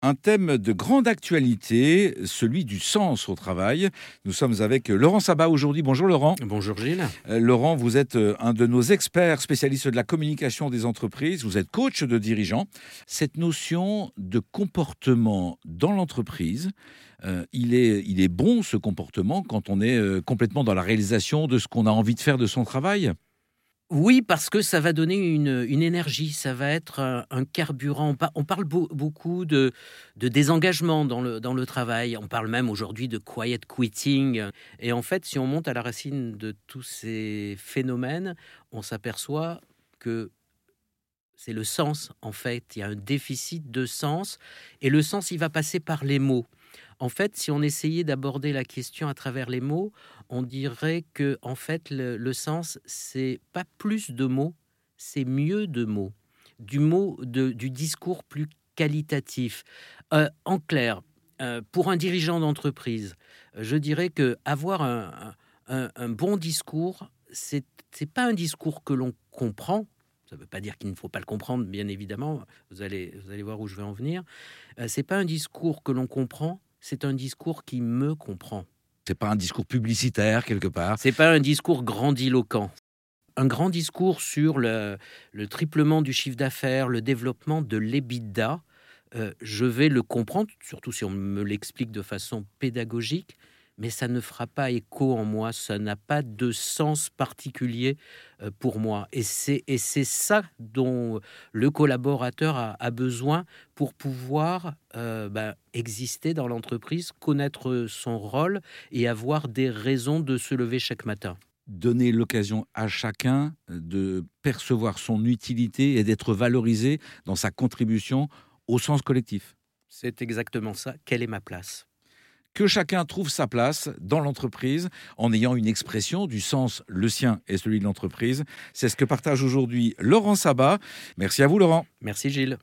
Un thème de grande actualité, celui du sens au travail. Nous sommes avec Laurent Sabat aujourd'hui. Bonjour Laurent. Bonjour Gilles. Euh, Laurent, vous êtes euh, un de nos experts spécialistes de la communication des entreprises. Vous êtes coach de dirigeants. Cette notion de comportement dans l'entreprise, euh, il, est, il est bon ce comportement quand on est complètement dans la réalisation de ce qu'on a envie de faire de son travail? Oui, parce que ça va donner une, énergie, ça va être un, carburant. On, parle beaucoup de, désengagement dans le, dans le travail, on parle même aujourd'hui de quiet quitting. Et en fait, si on monte à la racine de tous ces phénomènes, on s'aperçoit que c'est le sens, en fait. Il y a un déficit de sens, et le sens, il va passer par les mots. En fait, si on essayait d'aborder la question à travers les mots, on dirait que en fait le, sens c'est pas plus de mots, c'est mieux de mots, du mot du discours plus qualitatif. Euh, en clair, euh, pour un dirigeant d'entreprise, je dirais que avoir un, bon discours, c'est pas un discours que l'on comprend. Ça ne veut pas dire qu'il ne faut pas le comprendre, bien évidemment. Vous allez, vous allez voir où je vais en venir. Euh, c'est pas un discours que l'on comprend, c'est un discours qui me comprend. C'est pas un discours publicitaire quelque part. C'est pas un discours grandiloquent. Un grand discours sur le, triplement du chiffre d'affaires, le développement de l'EBITDA, euh, je vais le comprendre, surtout si on me l'explique de façon pédagogique, mais ça ne fera pas écho en moi, ça n'a pas de sens particulier euh, pour moi. Et c'est, et c'est ça dont le collaborateur a, besoin pour pouvoir euh, ben, exister dans l'entreprise, connaître son rôle et avoir des raisons de se lever chaque matin donner l'occasion à chacun de percevoir son utilité et d'être valorisé dans sa contribution au sens collectif. C'est exactement ça. Quelle est ma place? Que chacun trouve sa place dans l'entreprise en ayant une expression du sens le sien et celui de l'entreprise. C'est ce que partage aujourd'hui Laurent Sabat. Merci à vous Laurent. Merci Gilles.